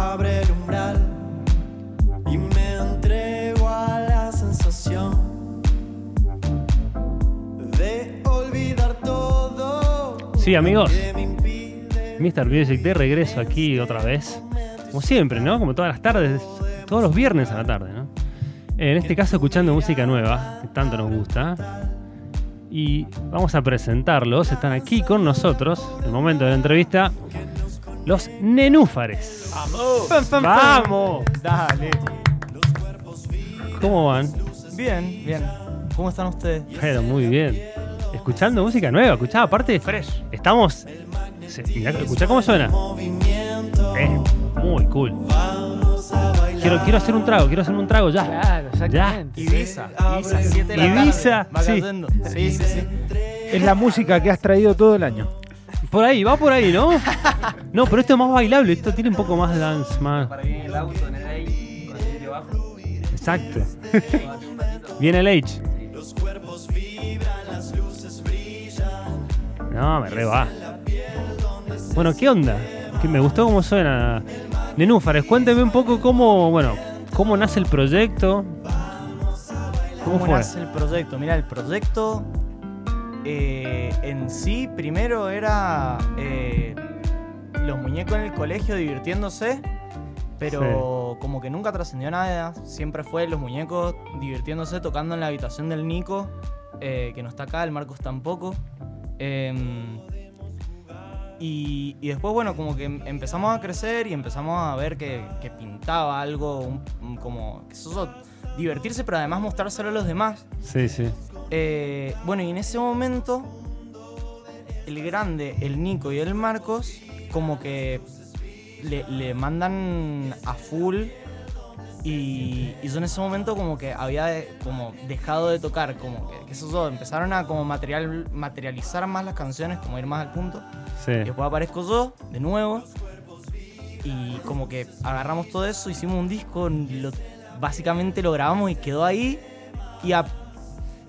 Abre el umbral y me entrego a la sensación de olvidar todo. Sí, amigos. Mr. Music de regreso aquí otra vez. Como siempre, ¿no? Como todas las tardes, todos los viernes a la tarde, ¿no? En este caso escuchando música nueva, que tanto nos gusta. Y vamos a presentarlos. Están aquí con nosotros, en el momento de la entrevista, los nenúfares. ¡Vamos! ¡Vamos! Dale. ¿Cómo van? Bien, bien. ¿Cómo están ustedes? Pero muy bien. Escuchando música nueva, escuchá, aparte Fresh. Estamos. mirá, escuchá cómo suena. Eh, muy cool. Vamos a bailar. Quiero, quiero hacer un trago, quiero hacer un trago ya. Claro, exactamente. Ibiza. Ibiza, 7 de la tarde. Ibiza, Va sí. cayendo. Sí, sí, sí. Es la música que has traído todo el año. Por ahí, va por ahí, ¿no? No, pero esto es más bailable, esto tiene un poco más dance, más. Para ir en el auto, en el aire, con el bajo. Exacto. Viene el H. Los cuerpos vibran, las luces brillan. No, me re va. Bueno, ¿qué onda? Que me gustó cómo suena. Nenúfares, cuénteme un poco cómo, bueno, cómo nace el proyecto. ¿Cómo ¿Cómo fue? nace el proyecto? Mira, el proyecto eh, en sí primero era eh, los muñecos en el colegio divirtiéndose, pero como que nunca trascendió nada. Siempre fue los muñecos divirtiéndose, tocando en la habitación del Nico, eh, que no está acá, el Marcos tampoco. Em, y, y después, bueno, como que em- empezamos a crecer y empezamos a ver que, que pintaba algo un- un como... Que eso, divertirse, pero además mostrárselo a los demás. Sí, sí. Eh, bueno, y en ese momento, el grande, el Nico y el Marcos, como que le, le mandan a full. Y, y yo en ese momento como que había de- como dejado de tocar, como que, que eso yo, empezaron a como material, materializar más las canciones, como ir más al punto. Sí. Y después aparezco yo, de nuevo. Y como que agarramos todo eso, hicimos un disco, lo- básicamente lo grabamos y quedó ahí. Y a-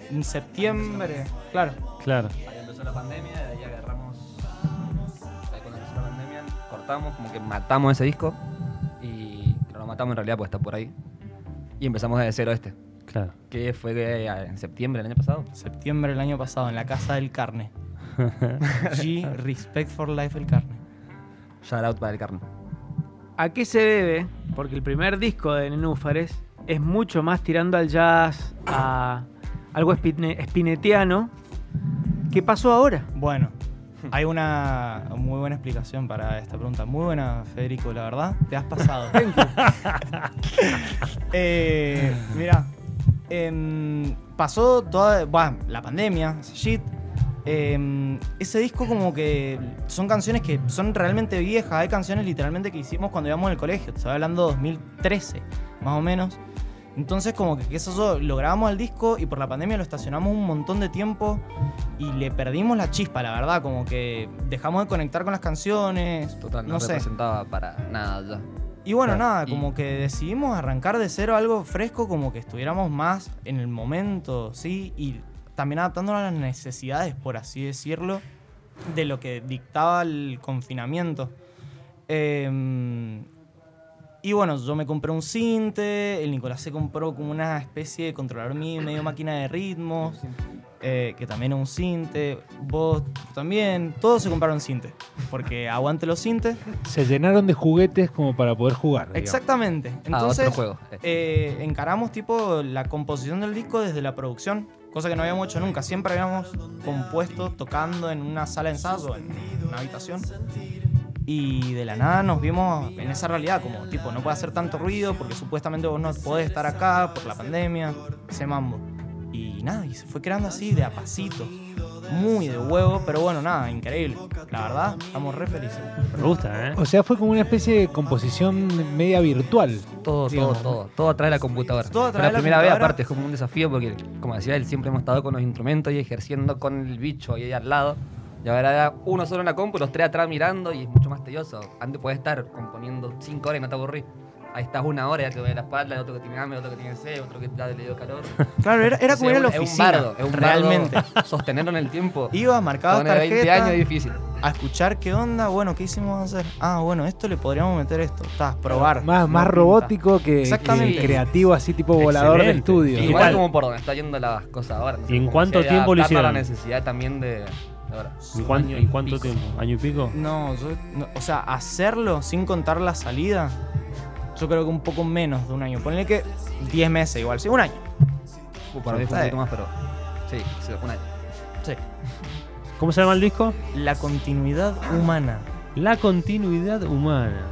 en septiembre, claro. Claro. Ahí empezó la pandemia, de ahí agarramos. Ahí cuando empezó la pandemia, cortamos, como que matamos ese disco. Y no lo matamos en realidad, pues está por ahí. Y empezamos desde cero este. Claro. Que fue eh, en septiembre del año pasado. Septiembre del año pasado, en la casa del carne. G, Respect for Life el carne. Shout out para el carne. ¿A qué se debe? Porque el primer disco de Nenúfares es mucho más tirando al jazz, a algo espine- espinetiano. ¿Qué pasó ahora? Bueno, hay una muy buena explicación para esta pregunta. Muy buena, Federico, la verdad. Te has pasado. eh, mira, em, pasó toda bueno, la pandemia, shit. Em, ese disco como que son canciones que son realmente viejas. Hay canciones literalmente que hicimos cuando íbamos al colegio. Te estoy hablando de 2013, más o menos. Entonces como que eso lo grabamos al disco y por la pandemia lo estacionamos un montón de tiempo y le perdimos la chispa, la verdad. Como que dejamos de conectar con las canciones. Total, no, no sé. representaba para nada ya. Y bueno, Claro, nada, y- como que decidimos arrancar de cero algo fresco, como que estuviéramos más en el momento, ¿sí? Y también adaptándonos a las necesidades, por así decirlo, de lo que dictaba el confinamiento. Em, y bueno, yo me compré un cinte, el Nicolás se compró como una especie de controlador MIDI, medio máquina de ritmos, eh, que también es un cinte, vos también, todos se compraron cinte, porque aguante los cintes. Se llenaron de juguetes como para poder jugar. digamos. Exactamente. ah, Entonces, otro juego. Eh, eh, encaramos tipo la composición del disco desde la producción, cosa que no habíamos hecho nunca. Siempre habíamos compuesto tocando en una sala de ensayo, en una habitación. Y de la nada nos vimos en esa realidad, como tipo, no puede hacer tanto ruido porque supuestamente vos no podés estar acá por la pandemia, ese mambo. Y nada, y se fue creando así de a pasito, muy de huevo, pero bueno, nada, increíble. La verdad, estamos re felices. Me gusta, ¿eh? O sea, fue como una especie de composición media virtual. Todo, todo, Digamos. todo. Todo a través de la computadora. Todo a Fue de la la primera vez, computadora. aparte, es como un desafío porque, como decía él, siempre hemos estado con los instrumentos y ejerciendo con el bicho ahí al lado. Y ahora era uno solo en la compu, los tres atrás mirando y es mucho más tedioso. Antes podés estar componiendo cinco horas y no te aburrís. Ahí estás una hora, ya te duele la espalda, el otro que tiene hambre, otro que tiene sed, otro que ya le dio calor. Claro, era, era como ir a la Es un oficina, bardo, es un realmente. bardo sostenerlo en el tiempo. Iba, marcaba Con 20 tarjeta, años es difícil. a escuchar qué onda, bueno, qué hicimos hacer. Ah, bueno, esto le podríamos meter esto. Está, probar. Más, más robótico que, Exactamente. que creativo, así tipo volador de Excelente. estudio. ¿Y Igual como por donde está yendo las cosas ahora. no sé, ¿Y en cuánto tiempo lo a la hicieron? necesidad también de, de ahora. ¿En cuánto, Año en y cuánto pico. tiempo? ¿Año y pico? No, yo, no, o sea, hacerlo sin contar la salida, yo creo que un poco menos de un año. Ponle que 10 meses igual, sí, un año. Uh, para mí fue un poquito más, pero. Sí, sí, un año. Sí. ¿Cómo se llama el disco? La continuidad humana. La continuidad humana.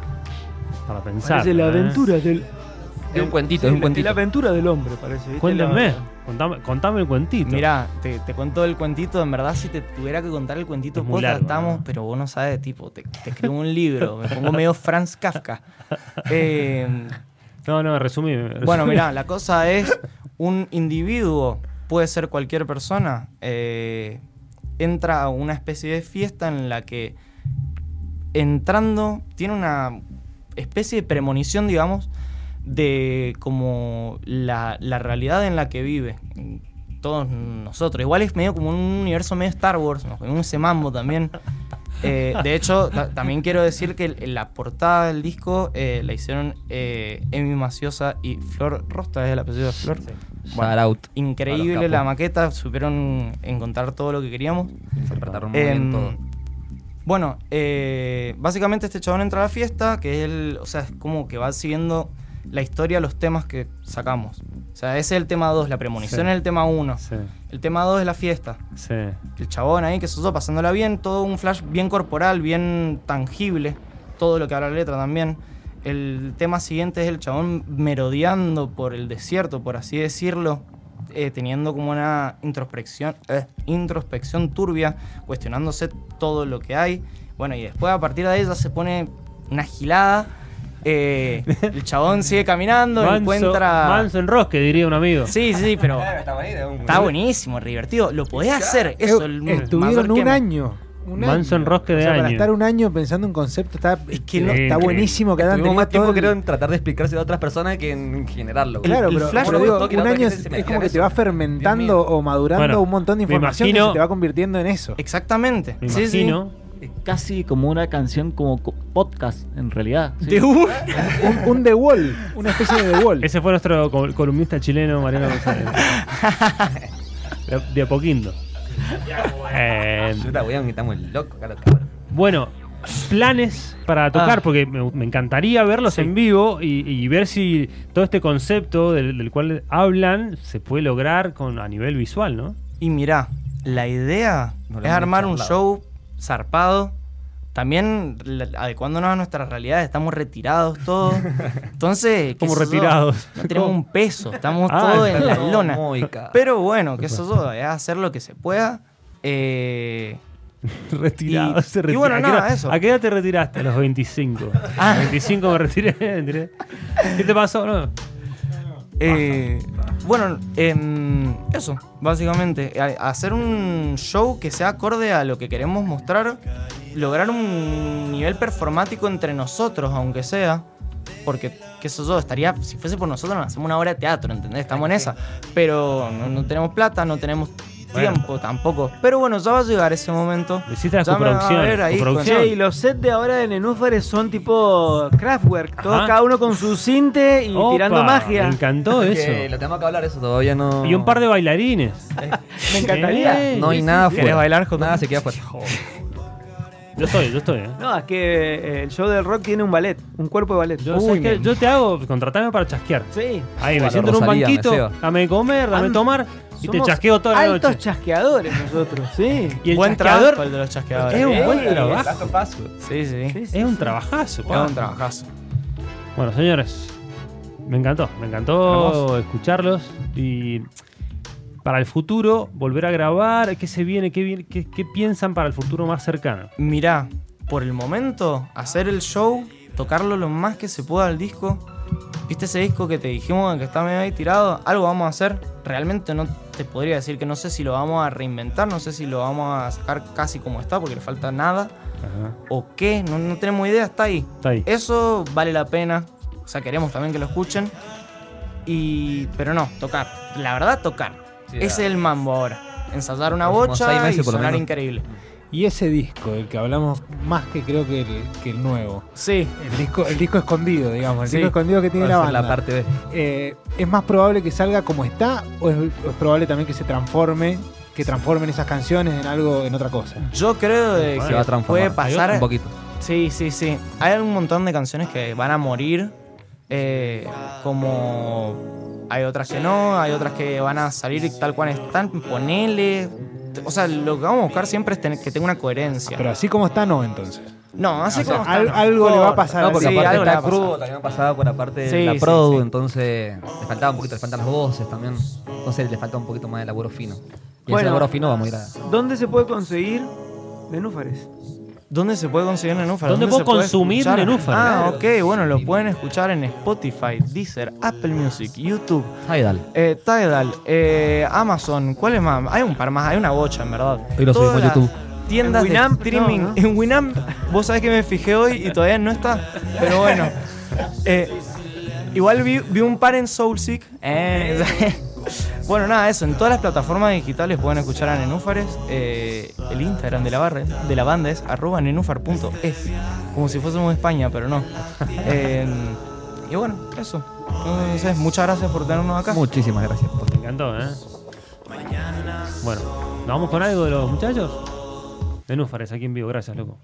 Para pensar. Parece la ¿eh? aventura del. Es un cuentito, es un la- cuentito. La aventura del hombre, parece. ¿viste? Cuéntenme. La- Contame, contame el cuentito. Mirá, te, te cuento el cuentito. En verdad, si te tuviera que contar el cuentito, Es muy posta, largo, estamos, pero vos no sabes, tipo, te, te escribo un libro. Me pongo medio Franz Kafka. Eh, No, no, resumí. resumí. Bueno, mirá, la cosa es, un individuo, puede ser cualquier persona, eh, entra a una especie de fiesta en la que entrando tiene una especie de premonición, digamos, de como la, la realidad en la que vive. Todos nosotros. Igual es medio como un universo medio Star Wars, nos vemos ese mambo también. Eh, de hecho, ta- también quiero decir que la portada del disco eh, la hicieron eh, Emi Maciosa y Flor Rosta, es el apellido de Flor. Shout out. Increíble la maqueta, supieron encontrar todo lo que queríamos. Interpretaron muy bien Em, todo. bueno, eh, básicamente este chabón entra a la fiesta, que es el, o sea, es como que va siguiendo la historia, los temas que sacamos. O sea, ese es el tema 2, la premonición Sí. es el tema 1. Sí, El tema 2 es la fiesta. sí. El chabón ahí que se usó pasándola bien, todo un flash bien corporal, bien tangible, todo lo que habla la letra también. El tema siguiente es el chabón merodeando por el desierto, por así decirlo, eh, teniendo como una introspección, eh, introspección turbia, cuestionándose todo lo que hay. Bueno, y después a partir de ahí ya se pone una gilada. Eh, el chabón sigue caminando, Manso, encuentra... manso enrosque, diría un amigo. Sí, sí, pero Está buenísimo, divertido. Lo podés hacer, eso. el Estuvieron un año. Un Manso año. enrosque de O sea, Para estar un año pensando en concepto está, Es que no- está buenísimo que hayan tenido más tiempo el- creo en tratar de explicárselo a otras personas que en generarlo. Claro, el pero, flash pero digo, un año es, como en que te eso. va fermentando o madurando Bueno, un montón de información y imagino- se te va convirtiendo en eso. Exactamente. Me Sí, sí. Casi como una canción como co- podcast, en realidad. ¿sí? De un- The Wall, una especie de The Wall. Ese fue nuestro col- columnista chileno, Mariano González. de, de a poquito. Eh, estamos locos bueno, planes para tocar, Ah. porque me, me encantaría verlos en vivo y, y ver si todo este concepto del, del cual hablan se puede lograr con, a nivel visual, ¿no? Y mirá, la idea No es armar un show zarpado. También adecuándonos a nuestras realidades, estamos retirados todos. Entonces, ¿qué Como retirados. No tenemos un peso, estamos Ah, todos en la No, lona. Pero bueno, que eso yo, es hacer lo que se pueda. Eh, Retirado. Y- se y retira. bueno, ¿A qué nada, edad- eso. ¿A qué edad te retiraste? A los 25. Ah. A los 25 me retiré. me retiré. ¿Qué te pasó? No. Eh, bueno, eso, básicamente. A- hacer un show que sea acorde a lo que queremos mostrar. Lograr un nivel performático entre nosotros, aunque sea. Porque, qué sé yo, estaría. Si fuese por nosotros, nos hacemos una obra de teatro, ¿entendés? Estamos en esa. Pero no, no tenemos plata, no tenemos Bueno. tiempo tampoco. Pero bueno, ya va a llegar ese momento. Hiciste las coproducciones. con- y los sets de ahora de Nenúfares son tipo Kraftwerk, todos Ajá. cada uno con su cinte y Opa, tirando magia. Me encantó Que eso. lo tenemos que hablar, eso todavía no. Y un par de bailarines. Me encantaría. No hay nada sí, ¿Querés fuera. bailar, Jota? Nada se queda fuera. Yo estoy, yo estoy. ¿eh? No, es que eh, el show del rock tiene un ballet, un cuerpo de ballet. Yo, te hago, contratame para chasquear. Sí. Ahí, me siento en un banquito, dame de comer, dame de Am- tomar. Y te chasqueo toda la altos noche. chasqueadores nosotros, sí. Y el Buen chasqueador trabajo el de los chasqueadores. es un buen Eh, trabajo. Sí, sí. Es un trabajazo. pa. Es un trabajazo. Bueno, señores, me encantó, me encantó escucharlos y para el futuro volver a grabar, ¿qué se viene? ¿Qué, viene- qué, qué piensan para el futuro más cercano? Mirá, por el momento, hacer el show, tocarlo lo más que se pueda al disco. ¿Viste ese disco que te dijimos que está medio ahí tirado? Algo vamos a hacer. Realmente no te podría decir que no sé si lo vamos a reinventar, no sé si lo vamos a sacar casi como está porque le falta nada. Ajá. O qué, no, no tenemos idea, está ahí. Está ahí. Eso vale la pena. O sea, queremos también que lo escuchen. Y. Pero no, tocar. La verdad, tocar. Sí, Ese es el mambo ahora. Ensayar una bocha y sonar increíble. Y ese disco, el que hablamos más que creo que el, que el nuevo. Sí, El disco, el disco escondido, digamos. El Sí. disco escondido que tiene la banda. hacer la parte B. Eh, ¿Es más probable que salga como está o es, o es probable también que se transforme, que transformen esas canciones en algo, en otra cosa? yo creo de Se que va a transformar. puede pasar. Un poquito. Sí, sí, sí. Hay un montón de canciones que van a morir. eh, como hay otras que no, hay otras que van a salir tal cual están. Ponele. O sea, lo que vamos a buscar siempre es tener- que tenga una coherencia. Pero así como está, no, entonces. no, así o sea, como está, al- no. algo le va a pasar No, porque Sí, aparte está crudo, también pasaba por la parte de Sí, la sí, produ, sí. entonces le faltaba un poquito, le faltan las voces también. Entonces le falta un poquito más de laburo fino. Y Bueno. ese laburo fino vamos a ir a. ¿Dónde se puede conseguir nenúfares? ¿Dónde se puede conseguir nenúfares? ¿Dónde puedo se puede consumir nenúfares? Ah, ok, bueno, lo pueden escuchar en Spotify, Deezer, Apple Music, YouTube, Tidal. eh, Tidal, eh, Amazon. ¿Cuál es más? Hay un par más, hay una bocha, en verdad. Hoy lo subimos a YouTube. Tiendas En Winamp, de streaming. no, ¿no? En Winamp, vos sabés que me fijé hoy y todavía no está. Pero bueno. Eh, igual vi, vi un par en Soulseek. Eh, bueno, nada, eso. En todas las plataformas digitales pueden escuchar a Nenúfares. Eh, el Instagram de la, barra, de la banda es arroba nenúfar.es. Como si fuésemos de España, pero no. Eh, y bueno, eso. Entonces, muchas gracias por tenernos acá. Muchísimas gracias. por- Me encantó, ¿eh? Bueno, ¿nos vamos con algo de los muchachos? De Núfares, aquí en vivo. Gracias, loco.